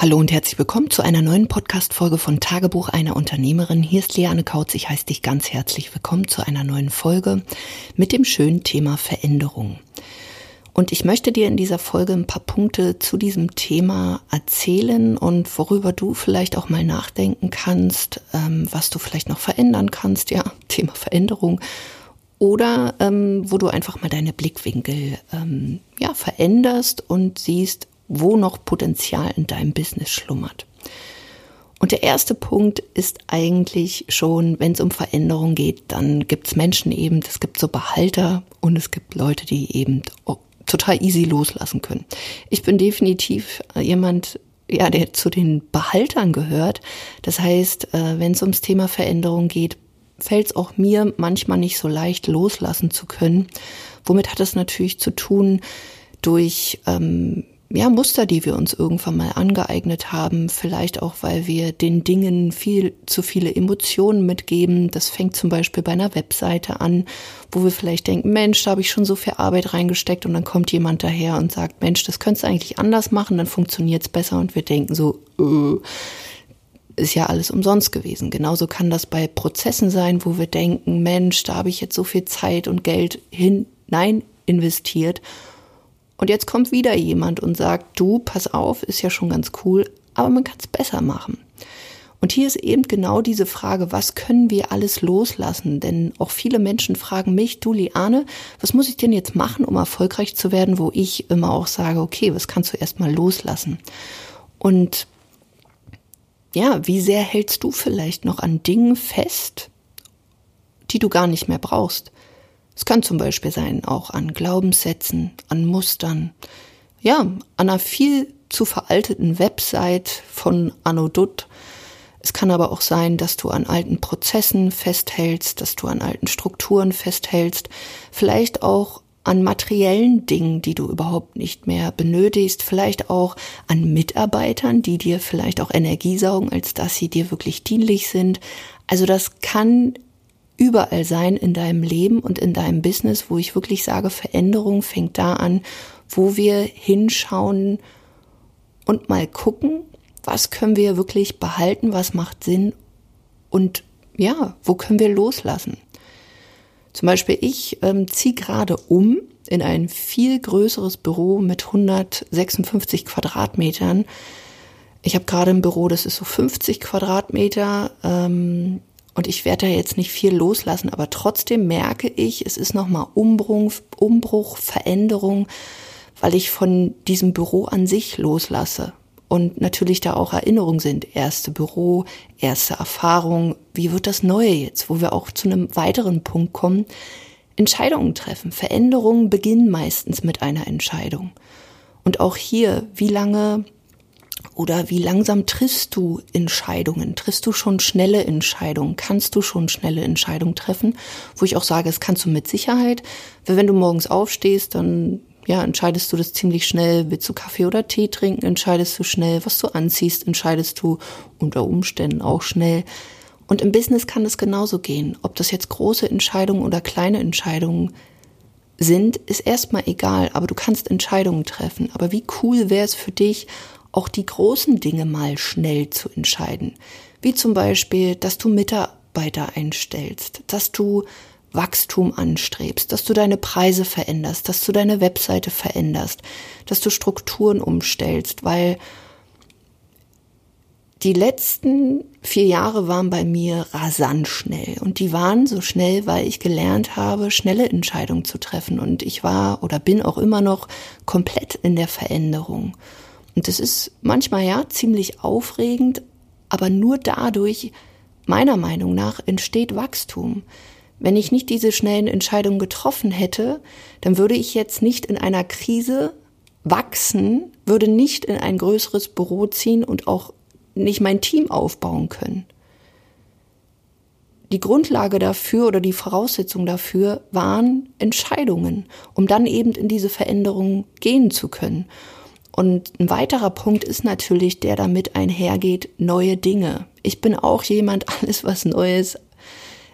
Hallo und herzlich willkommen zu einer neuen Podcast-Folge von Tagebuch einer Unternehmerin. Hier ist Leane Kautz. Ich heiße dich ganz herzlich willkommen zu einer neuen Folge mit dem schönen Thema Veränderung. Und ich möchte dir in dieser Folge ein paar Punkte zu diesem Thema erzählen und worüber du vielleicht auch mal nachdenken kannst, ähm, was du vielleicht noch verändern kannst. Ja, Thema Veränderung. Oder ähm, wo du einfach mal deine Blickwinkel ähm, ja, veränderst und siehst, wo noch Potenzial in deinem Business schlummert. Und der erste Punkt ist eigentlich schon, wenn es um Veränderung geht, dann gibt es Menschen eben, es gibt so Behalter und es gibt Leute, die eben total easy loslassen können. Ich bin definitiv jemand, ja, der zu den Behaltern gehört. Das heißt, äh, wenn es ums Thema Veränderung geht, fällt es auch mir manchmal nicht so leicht loslassen zu können. Womit hat es natürlich zu tun durch ähm, ja, Muster, die wir uns irgendwann mal angeeignet haben, vielleicht auch, weil wir den Dingen viel zu viele Emotionen mitgeben. Das fängt zum Beispiel bei einer Webseite an, wo wir vielleicht denken, Mensch, da habe ich schon so viel Arbeit reingesteckt und dann kommt jemand daher und sagt, Mensch, das könntest du eigentlich anders machen, dann funktioniert es besser und wir denken so, äh, ist ja alles umsonst gewesen. Genauso kann das bei Prozessen sein, wo wir denken, Mensch, da habe ich jetzt so viel Zeit und Geld hinein investiert und jetzt kommt wieder jemand und sagt, du, pass auf, ist ja schon ganz cool, aber man kann es besser machen. Und hier ist eben genau diese Frage, was können wir alles loslassen? Denn auch viele Menschen fragen mich, du Liane, was muss ich denn jetzt machen, um erfolgreich zu werden, wo ich immer auch sage, okay, was kannst du erstmal loslassen? Und ja, wie sehr hältst du vielleicht noch an Dingen fest, die du gar nicht mehr brauchst? Es kann zum Beispiel sein auch an Glaubenssätzen, an Mustern, ja, an einer viel zu veralteten Website von Anno Dutt. Es kann aber auch sein, dass du an alten Prozessen festhältst, dass du an alten Strukturen festhältst, vielleicht auch an materiellen Dingen, die du überhaupt nicht mehr benötigst, vielleicht auch an Mitarbeitern, die dir vielleicht auch Energie saugen, als dass sie dir wirklich dienlich sind. Also das kann überall sein in deinem Leben und in deinem Business, wo ich wirklich sage, Veränderung fängt da an, wo wir hinschauen und mal gucken, was können wir wirklich behalten, was macht Sinn und ja, wo können wir loslassen. Zum Beispiel, ich ähm, ziehe gerade um in ein viel größeres Büro mit 156 Quadratmetern. Ich habe gerade ein Büro, das ist so 50 Quadratmeter. Ähm, und ich werde da jetzt nicht viel loslassen, aber trotzdem merke ich, es ist nochmal Umbruch, Umbruch, Veränderung, weil ich von diesem Büro an sich loslasse. Und natürlich da auch Erinnerungen sind. Erste Büro, erste Erfahrung. Wie wird das Neue jetzt? Wo wir auch zu einem weiteren Punkt kommen. Entscheidungen treffen. Veränderungen beginnen meistens mit einer Entscheidung. Und auch hier, wie lange oder wie langsam triffst du Entscheidungen? Triffst du schon schnelle Entscheidungen? Kannst du schon schnelle Entscheidungen treffen? Wo ich auch sage, es kannst du mit Sicherheit. Weil wenn du morgens aufstehst, dann ja, entscheidest du das ziemlich schnell. Willst du Kaffee oder Tee trinken? Entscheidest du schnell. Was du anziehst, entscheidest du unter Umständen auch schnell. Und im Business kann es genauso gehen. Ob das jetzt große Entscheidungen oder kleine Entscheidungen sind, ist erstmal egal, aber du kannst Entscheidungen treffen. Aber wie cool wäre es für dich, auch die großen Dinge mal schnell zu entscheiden. Wie zum Beispiel, dass du Mitarbeiter einstellst, dass du Wachstum anstrebst, dass du deine Preise veränderst, dass du deine Webseite veränderst, dass du Strukturen umstellst, weil die letzten vier Jahre waren bei mir rasant schnell und die waren so schnell, weil ich gelernt habe, schnelle Entscheidungen zu treffen und ich war oder bin auch immer noch komplett in der Veränderung. Und das ist manchmal ja ziemlich aufregend, aber nur dadurch, meiner Meinung nach, entsteht Wachstum. Wenn ich nicht diese schnellen Entscheidungen getroffen hätte, dann würde ich jetzt nicht in einer Krise wachsen, würde nicht in ein größeres Büro ziehen und auch nicht mein Team aufbauen können. Die Grundlage dafür oder die Voraussetzung dafür waren Entscheidungen, um dann eben in diese Veränderung gehen zu können. Und ein weiterer Punkt ist natürlich, der damit einhergeht, neue Dinge. Ich bin auch jemand, alles was Neues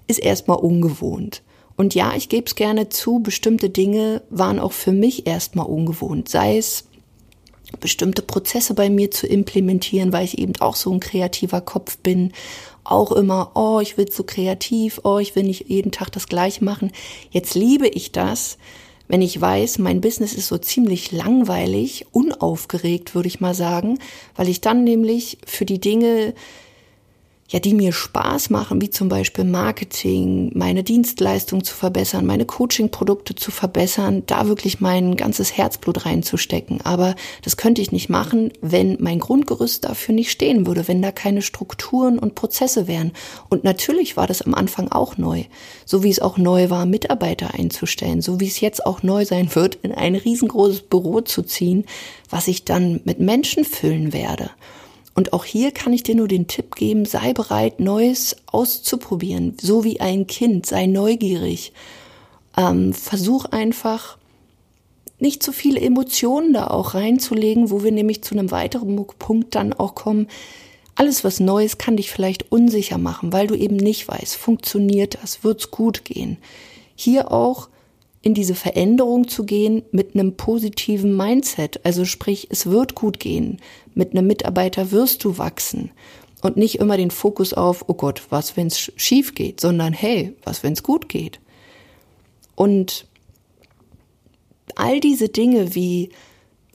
ist erstmal ungewohnt. Und ja, ich gebe es gerne zu, bestimmte Dinge waren auch für mich erstmal ungewohnt. Sei es bestimmte Prozesse bei mir zu implementieren, weil ich eben auch so ein kreativer Kopf bin. Auch immer, oh, ich will so kreativ, oh, ich will nicht jeden Tag das gleiche machen. Jetzt liebe ich das, wenn ich weiß, mein Business ist so ziemlich langweilig, unaufgeregt, würde ich mal sagen, weil ich dann nämlich für die Dinge, ja, die mir Spaß machen, wie zum Beispiel Marketing, meine Dienstleistung zu verbessern, meine Coaching-Produkte zu verbessern, da wirklich mein ganzes Herzblut reinzustecken. Aber das könnte ich nicht machen, wenn mein Grundgerüst dafür nicht stehen würde, wenn da keine Strukturen und Prozesse wären. Und natürlich war das am Anfang auch neu. So wie es auch neu war, Mitarbeiter einzustellen, so wie es jetzt auch neu sein wird, in ein riesengroßes Büro zu ziehen, was ich dann mit Menschen füllen werde. Und auch hier kann ich dir nur den Tipp geben, sei bereit, Neues auszuprobieren, so wie ein Kind, sei neugierig. Ähm, versuch einfach nicht zu viele Emotionen da auch reinzulegen, wo wir nämlich zu einem weiteren Punkt dann auch kommen. Alles, was Neues kann dich vielleicht unsicher machen, weil du eben nicht weißt, funktioniert das, wird's gut gehen. Hier auch in diese Veränderung zu gehen mit einem positiven Mindset. Also sprich, es wird gut gehen. Mit einem Mitarbeiter wirst du wachsen. Und nicht immer den Fokus auf, oh Gott, was, wenn es schief geht, sondern hey, was, wenn es gut geht. Und all diese Dinge wie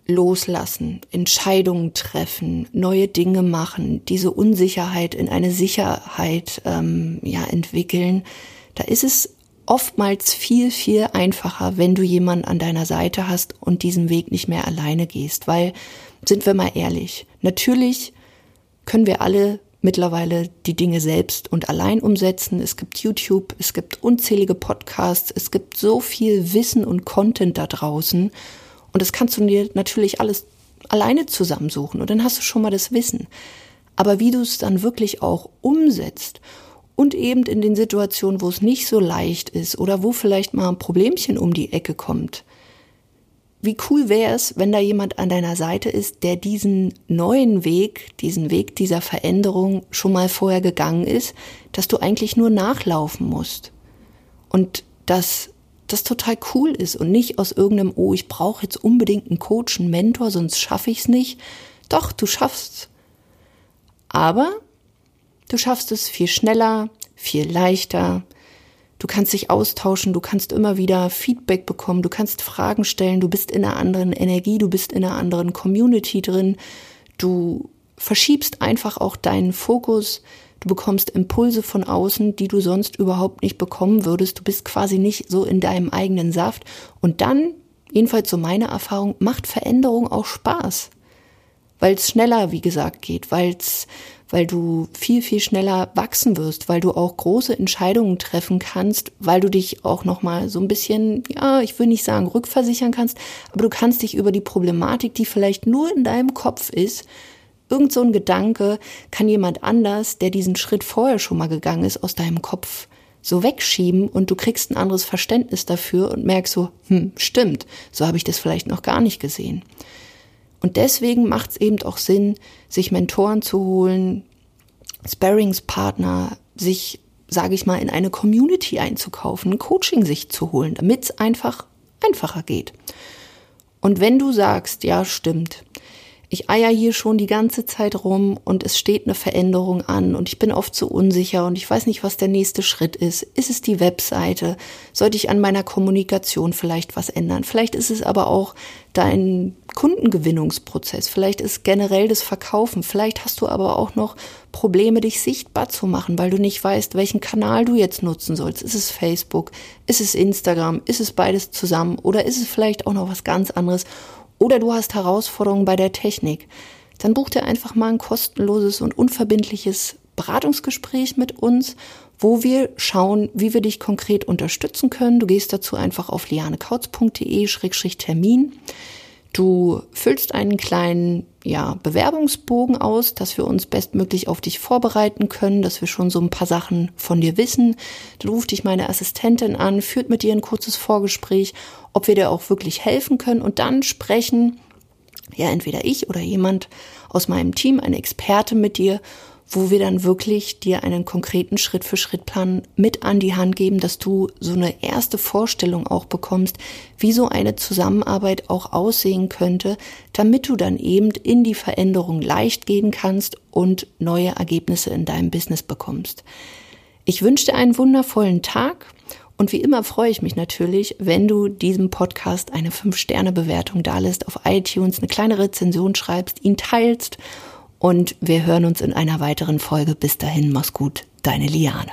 loslassen, Entscheidungen treffen, neue Dinge machen, diese Unsicherheit in eine Sicherheit ähm, ja entwickeln, da ist es oftmals viel, viel einfacher, wenn du jemanden an deiner Seite hast und diesen Weg nicht mehr alleine gehst. Weil, sind wir mal ehrlich, natürlich können wir alle mittlerweile die Dinge selbst und allein umsetzen. Es gibt YouTube, es gibt unzählige Podcasts, es gibt so viel Wissen und Content da draußen. Und das kannst du dir natürlich alles alleine zusammensuchen und dann hast du schon mal das Wissen. Aber wie du es dann wirklich auch umsetzt und eben in den Situationen, wo es nicht so leicht ist oder wo vielleicht mal ein Problemchen um die Ecke kommt. Wie cool wäre es, wenn da jemand an deiner Seite ist, der diesen neuen Weg, diesen Weg dieser Veränderung schon mal vorher gegangen ist, dass du eigentlich nur nachlaufen musst. Und dass das total cool ist und nicht aus irgendeinem, oh, ich brauche jetzt unbedingt einen Coach, einen Mentor, sonst schaffe ich es nicht. Doch, du schaffst. Aber Du schaffst es viel schneller, viel leichter. Du kannst dich austauschen, du kannst immer wieder Feedback bekommen, du kannst Fragen stellen, du bist in einer anderen Energie, du bist in einer anderen Community drin. Du verschiebst einfach auch deinen Fokus. Du bekommst Impulse von außen, die du sonst überhaupt nicht bekommen würdest. Du bist quasi nicht so in deinem eigenen Saft. Und dann, jedenfalls so meine Erfahrung, macht Veränderung auch Spaß. Weil es schneller, wie gesagt, geht, weil es weil du viel, viel schneller wachsen wirst, weil du auch große Entscheidungen treffen kannst, weil du dich auch nochmal so ein bisschen, ja, ich will nicht sagen rückversichern kannst, aber du kannst dich über die Problematik, die vielleicht nur in deinem Kopf ist, irgend so ein Gedanke, kann jemand anders, der diesen Schritt vorher schon mal gegangen ist, aus deinem Kopf so wegschieben und du kriegst ein anderes Verständnis dafür und merkst so, hm, stimmt, so habe ich das vielleicht noch gar nicht gesehen. Und deswegen macht es eben auch Sinn, sich Mentoren zu holen, Sparringspartner, sich, sage ich mal, in eine Community einzukaufen, Coaching sich zu holen, damit es einfach einfacher geht. Und wenn du sagst, ja, stimmt, ich eier hier schon die ganze Zeit rum und es steht eine Veränderung an und ich bin oft so unsicher und ich weiß nicht, was der nächste Schritt ist. Ist es die Webseite? Sollte ich an meiner Kommunikation vielleicht was ändern? Vielleicht ist es aber auch dein Kundengewinnungsprozess. Vielleicht ist generell das Verkaufen. Vielleicht hast du aber auch noch Probleme, dich sichtbar zu machen, weil du nicht weißt, welchen Kanal du jetzt nutzen sollst. Ist es Facebook? Ist es Instagram? Ist es beides zusammen? Oder ist es vielleicht auch noch was ganz anderes? Oder du hast Herausforderungen bei der Technik, dann buch dir einfach mal ein kostenloses und unverbindliches Beratungsgespräch mit uns, wo wir schauen, wie wir dich konkret unterstützen können. Du gehst dazu einfach auf lianekautz.de-termin. Du füllst einen kleinen ja, Bewerbungsbogen aus, dass wir uns bestmöglich auf dich vorbereiten können, dass wir schon so ein paar Sachen von dir wissen. Dann ruft dich meine Assistentin an, führt mit dir ein kurzes Vorgespräch, ob wir dir auch wirklich helfen können und dann sprechen, ja, entweder ich oder jemand aus meinem Team, ein Experte mit dir, wo wir dann wirklich dir einen konkreten Schritt-für-Schritt-Plan mit an die Hand geben, dass du so eine erste Vorstellung auch bekommst, wie so eine Zusammenarbeit auch aussehen könnte, damit du dann eben in die Veränderung leicht gehen kannst und neue Ergebnisse in deinem Business bekommst. Ich wünsche dir einen wundervollen Tag und wie immer freue ich mich natürlich, wenn du diesem Podcast eine 5-Sterne-Bewertung dalässt auf iTunes, eine kleine Rezension schreibst, ihn teilst und wir hören uns in einer weiteren Folge. Bis dahin, mach's gut, deine Liane.